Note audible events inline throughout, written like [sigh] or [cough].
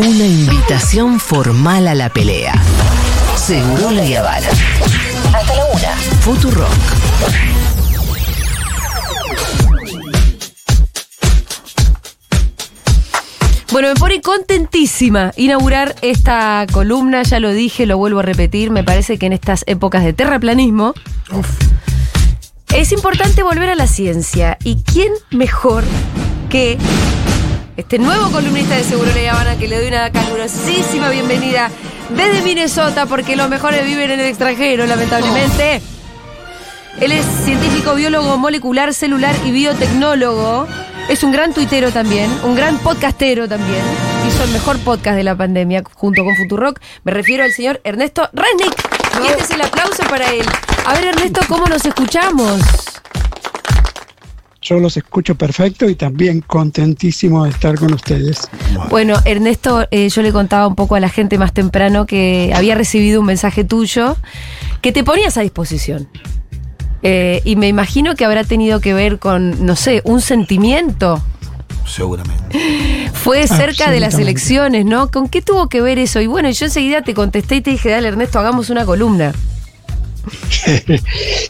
Una invitación formal a la pelea. Seguro la Habana. Hasta la una. Futurock. Bueno, me pone contentísima inaugurar esta columna, ya lo dije, lo vuelvo a repetir, me parece que en estas épocas de terraplanismo es importante volver a la ciencia. ¿Y quién mejor que este nuevo columnista de Seguro La Habana que le doy una calurosísima bienvenida desde Minnesota porque los mejores viven en el extranjero, lamentablemente? Él es científico, biólogo molecular, celular y biotecnólogo. Es un gran tuitero también, un gran podcastero también. Hizo el mejor podcast de la pandemia junto con Futurock. Me refiero al señor Ernesto Resnick. Y este es el aplauso para él. A ver, Ernesto, ¿cómo nos escuchamos? Yo los escucho perfecto y también contentísimo de estar con ustedes. Bueno, Ernesto, eh, yo le contaba un poco a la gente más temprano que había recibido un mensaje tuyo que te ponías a disposición. Eh, y me imagino que habrá tenido que ver con, no sé, un sentimiento. Seguramente. Fue cerca de las elecciones, ¿no? ¿Con qué tuvo que ver eso? Y bueno, yo enseguida te contesté y te dije, dale Ernesto, hagamos una columna. [laughs]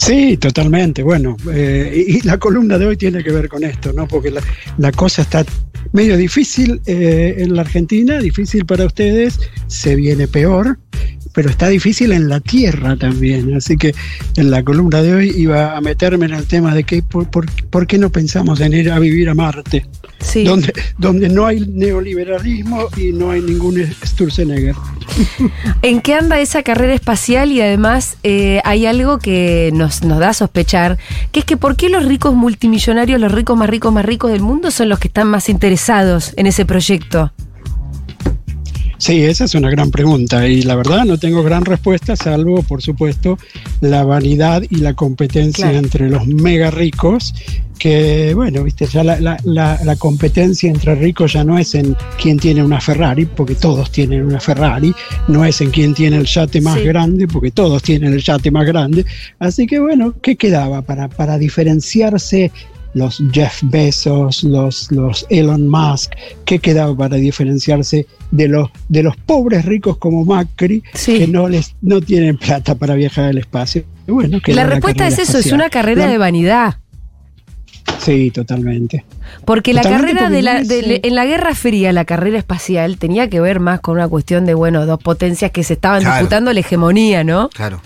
Sí, totalmente. Bueno, eh, y la columna de hoy tiene que ver con esto, ¿no? Porque la, cosa está medio difícil eh, en la Argentina, difícil para ustedes, se viene peor, pero está difícil en la tierra también. Así que en la columna de hoy iba a meterme en el tema de que por, por- por qué no pensamos en ir a vivir a Marte, Sí. donde, donde no hay neoliberalismo y no hay ningún Sturzenegger. ¿En qué anda esa carrera espacial? Y además eh, hay algo que nos, nos da a sospechar, que es que ¿por qué los ricos multimillonarios, los ricos más ricos más ricos del mundo son los que están más interesados en ese proyecto? Sí, esa es una gran pregunta y la verdad no tengo gran respuesta, salvo, por supuesto, la vanidad y la competencia Claro. entre los mega ricos, que, bueno, viste, ya la, la- la- la competencia entre ricos ya no es en quién tiene una Ferrari, porque todos tienen una Ferrari, no es en quién tiene el yate más Sí. grande, porque todos tienen el yate más grande. Así que, bueno, ¿qué quedaba para, para diferenciarse? Los Jeff Bezos, los, los Elon Musk, ¿qué quedaba para diferenciarse de los, de los pobres ricos como Macri, Sí. que no, les, no tienen plata para viajar al espacio? Bueno, La respuesta es eso, es una carrera La- de vanidad. Sí, totalmente. Porque la Totalmente carrera porque de la, de- en la Guerra Fría, la carrera espacial tenía que ver más con una cuestión de, bueno, dos potencias que se estaban Claro. disputando la hegemonía, ¿no? Claro.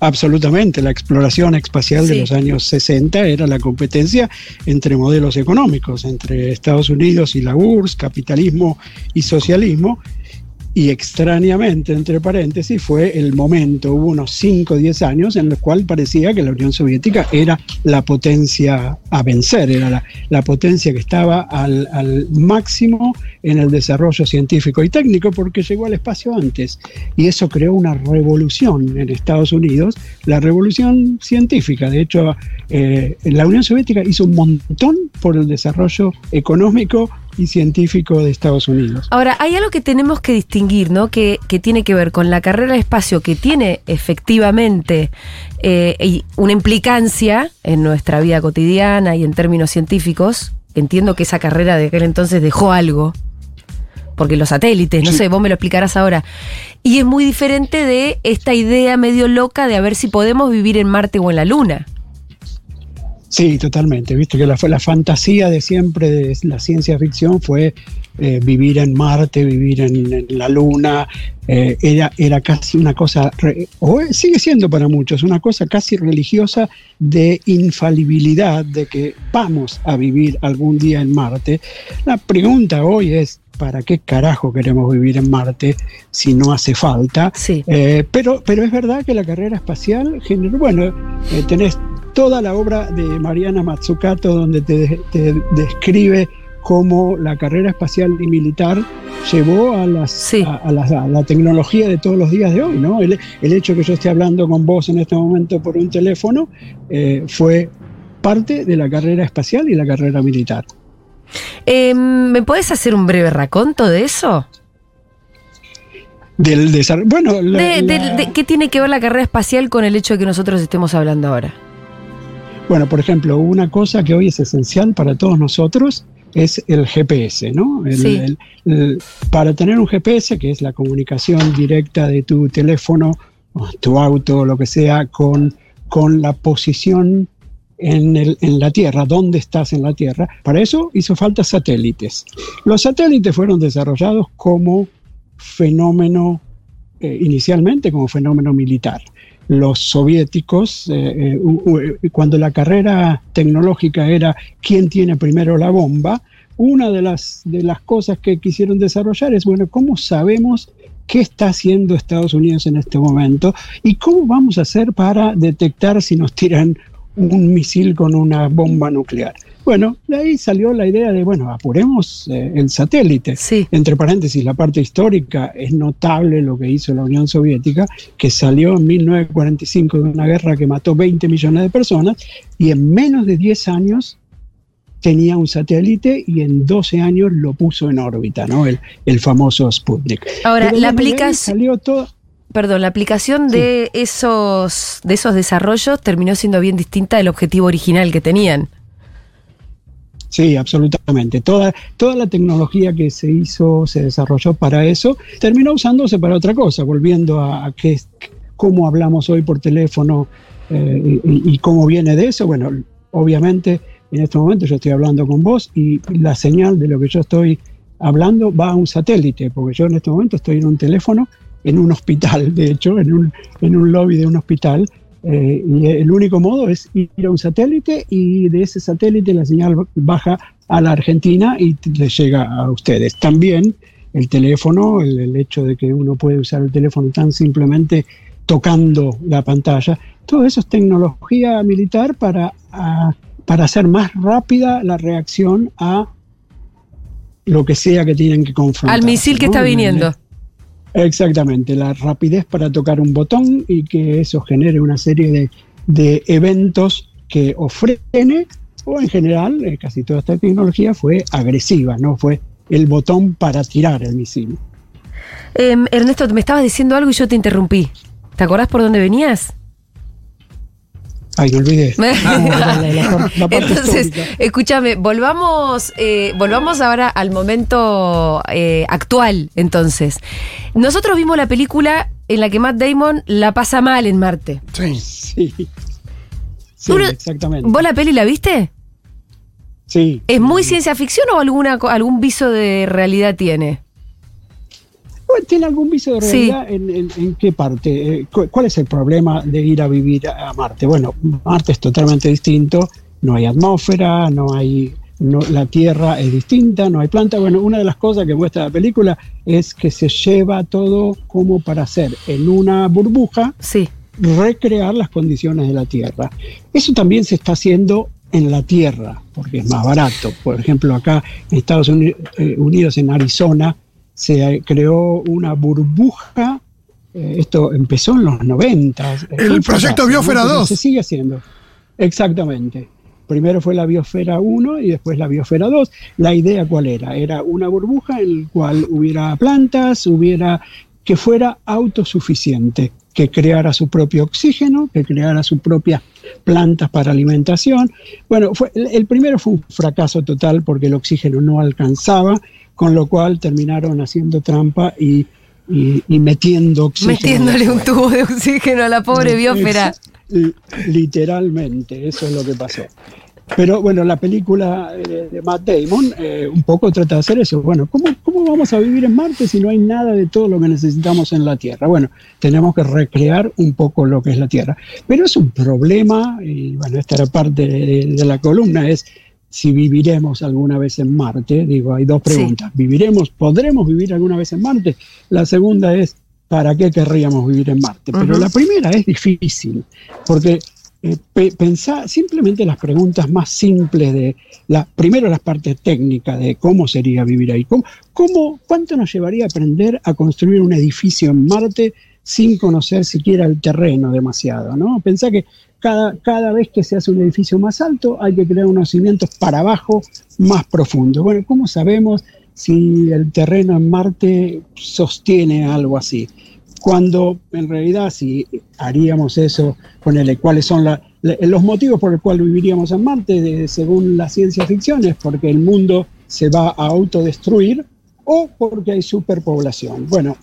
Absolutamente, la exploración espacial Sí. de los años 60 era la competencia entre modelos económicos, entre Estados Unidos y la URSS, capitalismo y socialismo, y extrañamente, entre paréntesis, fue el momento, hubo unos 5 o 10 años en los cuales parecía que la Unión Soviética era la potencia a vencer, era la, la potencia que estaba al, al máximo en el desarrollo científico y técnico porque llegó al espacio antes. Y eso creó una revolución en Estados Unidos, la revolución científica. De hecho, eh, la Unión Soviética hizo un montón por el desarrollo económico y científico de Estados Unidos. Ahora, hay algo que tenemos que distinguir, ¿no? Que, que tiene que ver con la carrera de espacio que tiene efectivamente eh, y una implicancia en nuestra vida cotidiana y en términos científicos. Entiendo que esa carrera de aquel entonces dejó algo. Porque los satélites, no Sí. sé, vos me lo explicarás ahora. Y es muy diferente de esta idea medio loca de a ver si podemos vivir en Marte o en la Luna. Sí, totalmente. Viste que la, la fantasía de siempre de la ciencia ficción fue eh, vivir en Marte, vivir en, en la Luna. eh, era, era casi una cosa, re- o sigue siendo para muchos, una cosa casi religiosa de infalibilidad, de que vamos a vivir algún día en Marte. La pregunta hoy es, ¿para qué carajo queremos vivir en Marte si no hace falta? Sí. Eh, pero, pero es verdad que la carrera espacial bueno, tenés toda la obra de Mariana Mazzucato donde te, te describe cómo la carrera espacial y militar llevó a, las, Sí. a, a la, a la tecnología de todos los días de hoy, ¿no? El, el hecho que yo esté hablando con vos en este momento por un teléfono eh, fue parte de la carrera espacial y la carrera militar. Eh, ¿Me podés hacer un breve raconto de eso? Del desarrollo, bueno, la- De- de- la- de- ¿Qué tiene que ver la carrera espacial con el hecho de que nosotros estemos hablando ahora? Bueno, por ejemplo, una cosa que hoy es esencial para todos nosotros es el GPS, ¿no? El- Sí. el- el- para tener un GPS, que es la comunicación directa de tu teléfono, o tu auto, lo que sea, con, con la posición en, el- en la Tierra, dónde estás en la Tierra, para eso hizo falta satélites. Los satélites fueron desarrollados como fenómeno, eh, inicialmente como fenómeno militar. Los soviéticos, eh, eh, cuando la carrera tecnológica era quién tiene primero la bomba, una de las, de las cosas que quisieron desarrollar es, bueno, ¿cómo sabemos qué está haciendo Estados Unidos en este momento y cómo vamos a hacer para detectar si nos tiran un misil con una bomba nuclear? Bueno, de ahí salió la idea de, bueno, apuremos eh, el satélite. Sí. Entre paréntesis, la parte histórica es notable lo que hizo la Unión Soviética, que salió en 1945 de una guerra que mató 20 millones de personas y en menos de 10 años tenía un satélite y en 12 años lo puso en órbita, ¿no? El, el famoso Sputnik. Ahora, Pero la aplicación, Salió todo. perdón, la aplicación de esos, de esos desarrollos terminó siendo bien distinta del objetivo original que tenían. Sí, absolutamente. Toda, toda la tecnología que se hizo, se desarrolló para eso, terminó usándose para otra cosa, volviendo a, a qué cómo hablamos hoy por teléfono eh, y, y cómo viene de eso. Bueno, obviamente en este momento yo estoy hablando con vos y la señal de lo que yo estoy hablando va a un satélite, porque yo en este momento estoy en un teléfono, en un hospital, de hecho, en un, en un lobby de un hospital, eh, y el único modo es ir a un satélite y de ese satélite la señal baja a la Argentina y le llega a ustedes. También el teléfono, el, el hecho de que uno puede usar el teléfono tan simplemente tocando la pantalla, todo eso es tecnología militar para, a- para hacer más rápida la reacción a lo que sea que tienen que confrontar. Al misil que está viniendo. Exactamente, la rapidez para tocar un botón y que eso genere una serie de, de eventos que o frene o en general eh, casi toda esta tecnología fue agresiva, no fue el botón para tirar el misil. Em, Ernesto, me estabas diciendo algo y yo te interrumpí. ¿Te acordás por dónde venías? Ay, no olvidé. [laughs] La, la- la parte Entonces, histórica. escúchame, volvamos, eh, volvamos ahora al momento eh, actual, entonces. Nosotros vimos la película en la que Matt Damon la pasa mal en Marte. Sí. Sí, sí exactamente. ¿Vos la peli la viste? Sí. ¿Es muy ciencia ficción o alguna, algún viso de realidad tiene? ¿Tiene algún viso de Sí. realidad? ¿En, en- en qué parte? Eh, cu- ¿Cuál es el problema de ir a vivir a Marte? Bueno, Marte es totalmente distinto, no hay atmósfera, no hay, no- la Tierra es distinta, no hay planta. Bueno, una de las cosas que muestra la película es que se lleva todo como para hacer en una burbuja Sí. recrear las condiciones de la Tierra. Eso también se está haciendo en la Tierra, porque es más barato. Por ejemplo, acá en Estados eh, Unidos, en Arizona, se creó una burbuja. eh, esto empezó en los 90. El proyecto Biosfera 2. Se sigue haciendo. Exactamente. Primero fue la Biosfera 1 y después la Biosfera 2. La idea cuál era? Era una burbuja en la cual hubiera plantas, hubiera que fuera autosuficiente, que creara su propio oxígeno, que creara sus propias plantas para alimentación. Bueno, fue, el, primero fue un fracaso total porque el oxígeno no alcanzaba, con lo cual terminaron haciendo trampa y, y- y metiendo oxígeno. Metiéndole un tubo de oxígeno a la pobre biosfera. Literalmente, eso es lo que pasó. Pero bueno, la película eh, de Matt Damon eh, un poco trata de hacer eso. Bueno, ¿cómo, ¿cómo vamos a vivir en Marte si no hay nada de todo lo que necesitamos en la Tierra? Bueno, tenemos que recrear un poco lo que es la Tierra. Pero es un problema, y bueno, esta era parte de, de la columna, es si viviremos alguna vez en Marte. Digo, hay dos Sí. preguntas. ¿Viviremos, podremos vivir alguna vez en Marte? La segunda es, ¿para qué querríamos vivir en Marte? Pero la primera es difícil, porque eh, pe- pensá simplemente las preguntas más simples de, la, primero las partes técnicas de cómo sería vivir ahí, cómo, cómo, cuánto nos llevaría a aprender a construir un edificio en Marte sin conocer siquiera el terreno demasiado, ¿no? Pensá que cada, cada vez que se hace un edificio más alto hay que crear unos cimientos para abajo más profundos. Bueno, ¿cómo sabemos si el terreno en Marte sostiene algo así? Cuando en realidad si haríamos eso, ponele cuáles son la- los motivos por los cuales viviríamos en Marte, de- según la ciencia ficción, es porque el mundo se va a autodestruir o porque hay superpoblación. Bueno,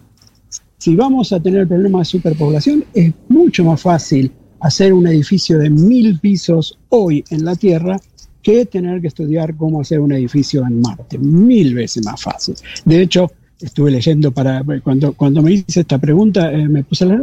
si vamos a tener problemas de superpoblación, es mucho más fácil hacer un edificio de mil pisos hoy en la Tierra que tener que estudiar cómo hacer un edificio en Marte. Mil veces más fácil. De hecho, estuve leyendo para cuando, cuando me hice esta pregunta, eh, me puse a leer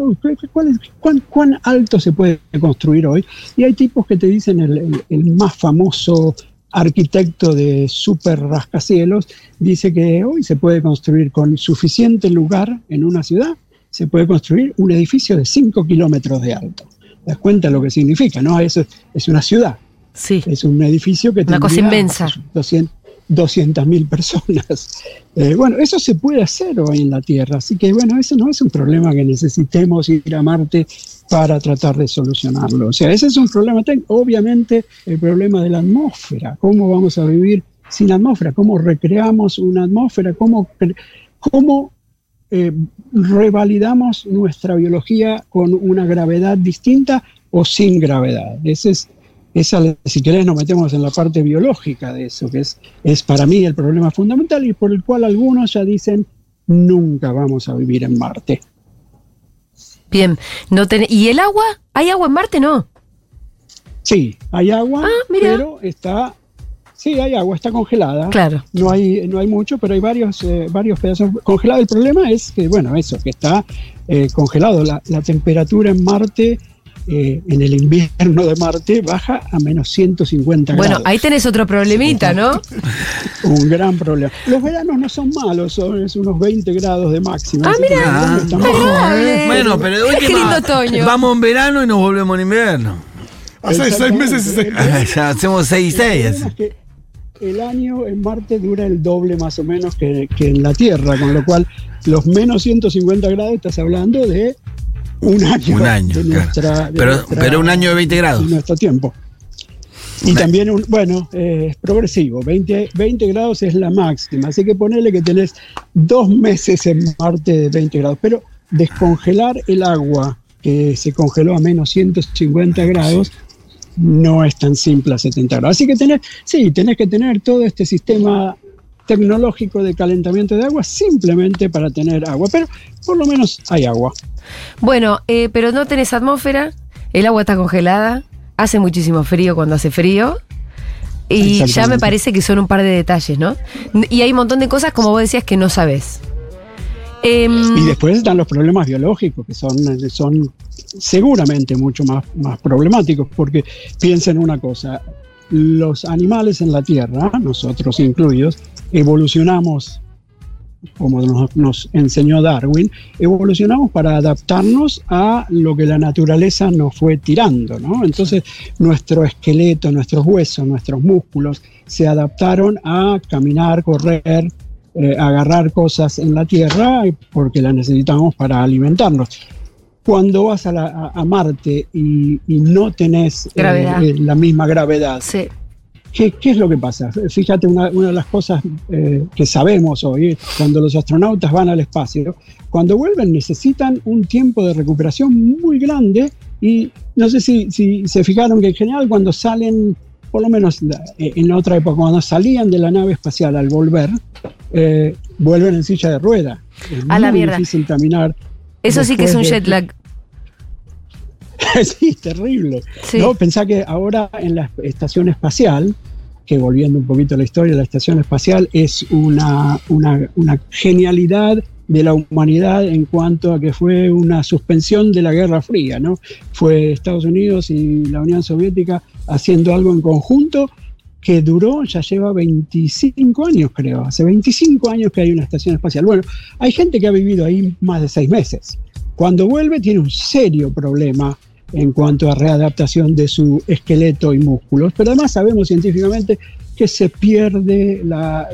cuán, cuán, alto se puede construir hoy. Y hay tipos que te dicen el, el, más famoso arquitecto de super rascacielos, dice que hoy se puede construir con suficiente lugar en una ciudad, se puede construir un edificio de 5 kilómetros de alto. ¿Te das cuenta lo que significa? ¿no? Eso es una ciudad. Sí. Es un edificio que Una cosa inmensa. 200 mil personas. Eh, bueno, eso se puede hacer hoy en la Tierra, así que bueno, eso no es un problema que necesitemos ir a Marte para tratar de solucionarlo. O sea, ese es un problema, obviamente, el problema de la atmósfera, cómo vamos a vivir sin atmósfera, cómo recreamos una atmósfera, cómo, cómo eh, revalidamos nuestra biología con una gravedad distinta o sin gravedad. Ese es esa, si querés, nos metemos en la parte biológica de eso, que es, es para mí el problema fundamental y por el cual algunos ya dicen nunca vamos a vivir en Marte. Bien, no ¿y el agua? ¿Hay agua en Marte? No. Sí, hay agua, ah, pero está Sí, hay agua, está congelada. Claro. No hay, no hay mucho, pero hay varios, eh, varios pedazos congelados. El problema es que, bueno, eso, que está eh, congelado. La, la, temperatura en Marte eh, en el invierno de Marte baja a menos 150 grados. Bueno, ahí tenés otro problemita, ¿no? [laughs] Un gran problema. Los veranos no son malos, son unos 20 grados de máxima. Ah, mira. bueno, pero de lindo otoño. Vamos en verano y nos volvemos en invierno. Hace seis meses y seis. [laughs] ya hacemos seis y seis. El año en Marte dura el doble más o menos que, que en la Tierra, con lo cual los menos 150 grados estás hablando de un año. Un año, pero, pero un año de 20 grados. Nuestro tiempo. Y también, un, bueno, eh, es progresivo, 20, 20 grados es la máxima, así que ponerle que tenés dos meses en Marte de 20 grados, pero descongelar el agua que se congeló a menos 150 grados no es tan simple a 70 grados. Así que tenés, sí, tenés que tener todo este sistema tecnológico de calentamiento de agua simplemente para tener agua, pero por lo menos hay agua. Bueno, eh, pero no tenés atmósfera, el agua está congelada, hace muchísimo frío cuando hace frío. Y ya me parece que son un par de detalles, ¿no? Y hay un montón de cosas, como vos decías, que no sabes. Em, y después están los problemas biológicos, que son, son seguramente mucho más, más problemáticos, porque piensen una cosa, los animales en la Tierra, nosotros incluidos, evolucionamos, como nos, enseñó Darwin, evolucionamos para adaptarnos a lo que la naturaleza nos fue tirando, ¿no? Entonces, nuestro esqueleto, nuestros huesos, nuestros músculos se adaptaron a caminar, correr, eh, agarrar cosas en la tierra porque la necesitamos para alimentarnos. Cuando vas a, Marte y, no tenés eh, eh, la misma gravedad, sí. ¿Qué, es lo que pasa? Fíjate, una, de las cosas eh, que sabemos hoy, cuando los astronautas van al espacio, cuando vuelven necesitan un tiempo de recuperación muy grande y no sé si, se fijaron que en general cuando salen, por lo menos eh, en otra época, cuando salían de la nave espacial al volver, eh, vuelven en silla de rueda. Es a la mierda. difícil caminar. Eso sí que es un jet lag. [laughs] sí, terrible. ¿no? Pensá que ahora en la estación espacial, que volviendo un poquito a la historia, la estación espacial es una, una, genialidad de la humanidad en cuanto a que fue una suspensión de la Guerra Fría, ¿no? Fue Estados Unidos y la Unión Soviética haciendo algo en conjunto que duró, ya lleva 25 años creo, hace 25 años que hay una estación espacial. Bueno, hay gente que ha vivido ahí más de seis meses. Cuando vuelve tiene un serio problema en cuanto a readaptación de su esqueleto y músculos, pero además sabemos científicamente que se pierde la,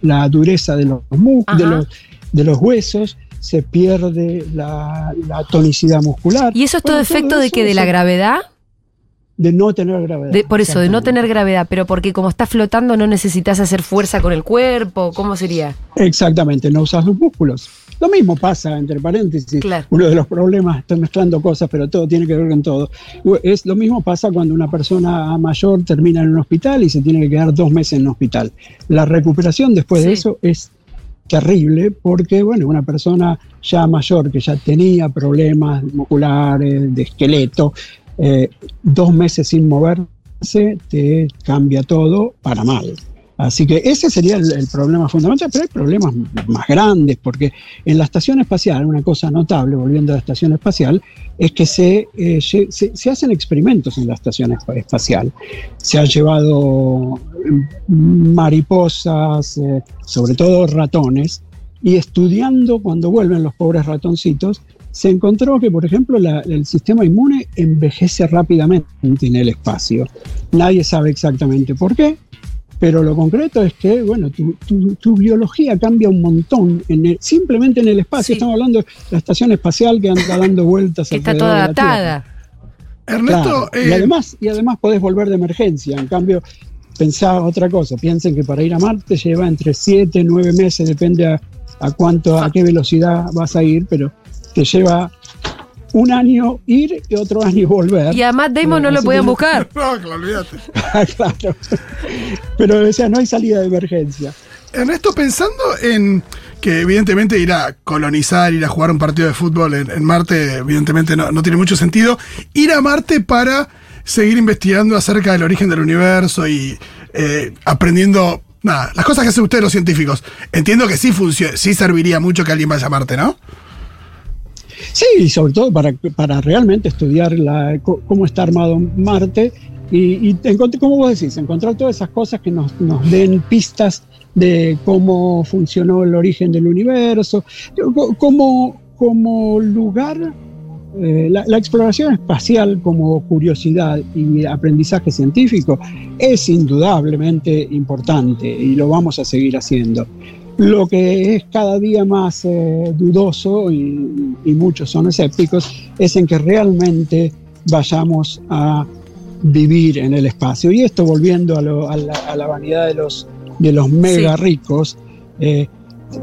la, dureza de los, de los, de los huesos, se pierde la, tonicidad muscular. ¿Y eso es todo efecto de que de la gravedad? De no tener gravedad. por eso, de no tener gravedad, pero porque como estás flotando no necesitas hacer fuerza con el cuerpo, ¿cómo sería? Exactamente, no usas los músculos. Lo mismo pasa, entre paréntesis, Claro. uno de los problemas, estoy mezclando cosas, pero todo tiene que ver con todo. Es lo mismo pasa cuando una persona mayor termina en un hospital y se tiene que quedar dos meses en un hospital. La recuperación después de eso es terrible porque, bueno, una persona ya mayor que ya tenía problemas musculares, de esqueleto, eh, dos meses sin moverse te cambia todo para mal. Así que ese sería el, el problema fundamental, pero hay problemas más grandes, porque en la estación espacial, una cosa notable, volviendo a la estación espacial, es que se, eh, se, se hacen experimentos en la estación espa- espacial. Se han llevado mm, mariposas, eh, sobre todo ratones, y estudiando cuando vuelven los pobres ratoncitos, se encontró que, por ejemplo, la- el sistema inmune envejece rápidamente en el espacio. Nadie sabe exactamente por qué, pero lo concreto es que, bueno, tu, tu- tu biología cambia un montón, en el- simplemente en el espacio. Sí. Estamos hablando de la estación espacial que anda dando vueltas. Está alrededor toda adaptada. Ernesto, Claro, y eh, además, y además podés volver de emergencia. En cambio, pensá otra cosa. Piensen que para ir a Marte lleva entre 7 y 9 meses, depende a, a cuánto, a qué velocidad vas a ir, pero te lleva un año ir y otro [laughs] año volver. Y a Matt Damon no lo podían que- buscar. [laughs] no, que lo olvídate. [laughs] claro. Pero, o sea, no hay salida de emergencia. Ernesto, pensando en que evidentemente ir a colonizar, ir a jugar un partido de fútbol en, en Marte, evidentemente no, no tiene mucho sentido. Ir a Marte para seguir investigando acerca del origen del universo y eh, aprendiendo, nada, las cosas que hacen ustedes los científicos. Entiendo que sí, sí serviría mucho que alguien vaya a Marte, ¿no? Sí, y sobre todo para, para realmente estudiar la, cómo está armado Marte y, y como vos decís, encontrar todas esas cosas que nos, nos den pistas de cómo funcionó el origen del universo, co- como, como lugar, eh, la, la exploración espacial como curiosidad y aprendizaje científico es indudablemente importante y lo vamos a seguir haciendo. Lo que es cada día más eh, dudoso, y, y muchos son escépticos, es en que realmente vayamos a vivir en el espacio. Y esto volviendo a, lo- a la, a la vanidad de los, de los mega ricos, eh,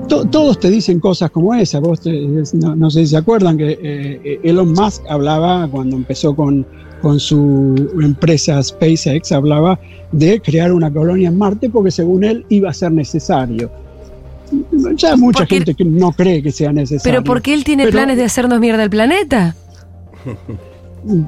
to- todos te dicen cosas como esa. Vos te- no, no sé si se acuerdan que eh, Elon Musk hablaba cuando empezó con, con su empresa SpaceX, hablaba de crear una colonia en Marte porque según él iba a ser necesario. Ya mucha Porque- gente que no cree que sea necesario. Pero porque él tiene Pero- planes de hacernos mierda el planeta. [laughs]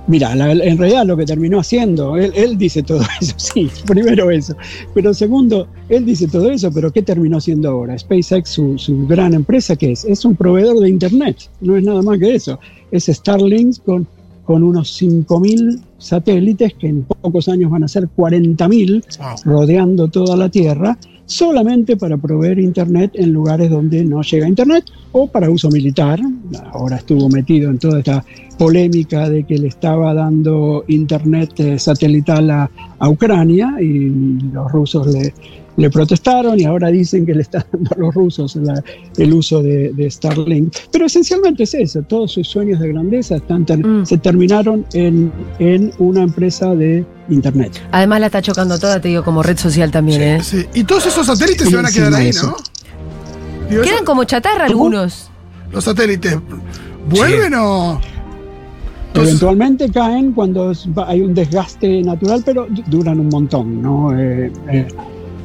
Mira, la- en realidad lo que terminó haciendo, él, él dice todo [laughs] eso, sí, primero eso. Pero segundo, él dice todo eso, pero ¿qué terminó haciendo ahora? SpaceX, su, su gran empresa, ¿qué es? Es un proveedor de Internet, no es nada más que eso. Es Starlink con, con unos 5.000 satélites que en pocos años van a ser 40.000 Wow. rodeando toda la Tierra, solamente para proveer Internet en lugares donde no llega Internet o para uso militar. Ahora estuvo metido en toda esta polémica de que le estaba dando Internet eh, satelital a, a Ucrania y los rusos le, le protestaron y ahora dicen que le están dando a los rusos la- el uso de, de Starlink. Pero esencialmente es eso, todos sus sueños de grandeza están ter- Mm. se terminaron en, en una empresa de Internet. Además la está chocando toda, te digo, como red social también, ¿eh? Sí. Y todos esos satélites Sí, se van a quedar ahí, eso. ¿no? Digo, Quedan eso- como chatarra ¿Cómo? algunos. los satélites. ¿Vuelven o.? Entonces- Eventualmente caen cuando hay un desgaste natural, pero du- duran un montón, ¿no? Eh, eh,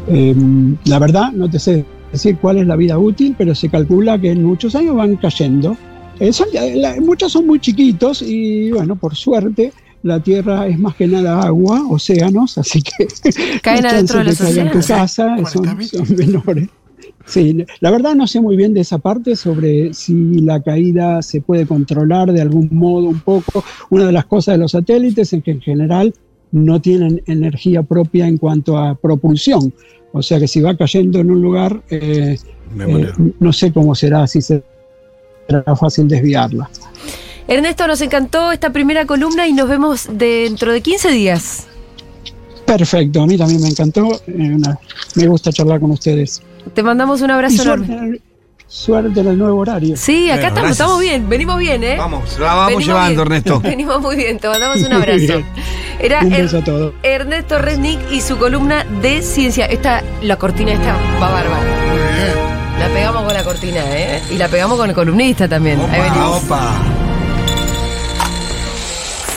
em, la verdad, no te sé decir cuál es la vida útil, pero se calcula que en muchos años van cayendo. Eh, son- la- muchos son muy chiquitos y, bueno, por suerte, la Tierra es más que nada agua, océanos, así que [laughs] Caen [laughs] las adentro de los en tu casa son, 40.000. son menores. Sí, la verdad no sé muy bien de esa parte sobre si la caída se puede controlar de algún modo un poco. Una de las cosas de los satélites es que en general no tienen energía propia en cuanto a propulsión. O sea que si va cayendo en un lugar, eh, eh, no sé cómo será, si será fácil desviarla. Ernesto, nos encantó esta primera columna y nos vemos dentro de 15 días. Perfecto, a mí también me encantó. eh, una- me gusta charlar con ustedes. Te mandamos un abrazo enorme. Suerte en el nuevo horario. Sí, acá Bueno, estamos, gracias. estamos bien, venimos bien, ¿eh? Vamos, la vamos Venimos llevando, bien. Ernesto. [laughs] Venimos muy bien, te mandamos un [laughs] abrazo. Era Un Er- beso a todos. Ernesto Resnick y su columna de ciencia. Esta, la cortina esta va bárbara. Muy bien. La pegamos con la cortina, ¿eh? Y la pegamos con el columnista también. Ahí venimos. Opa.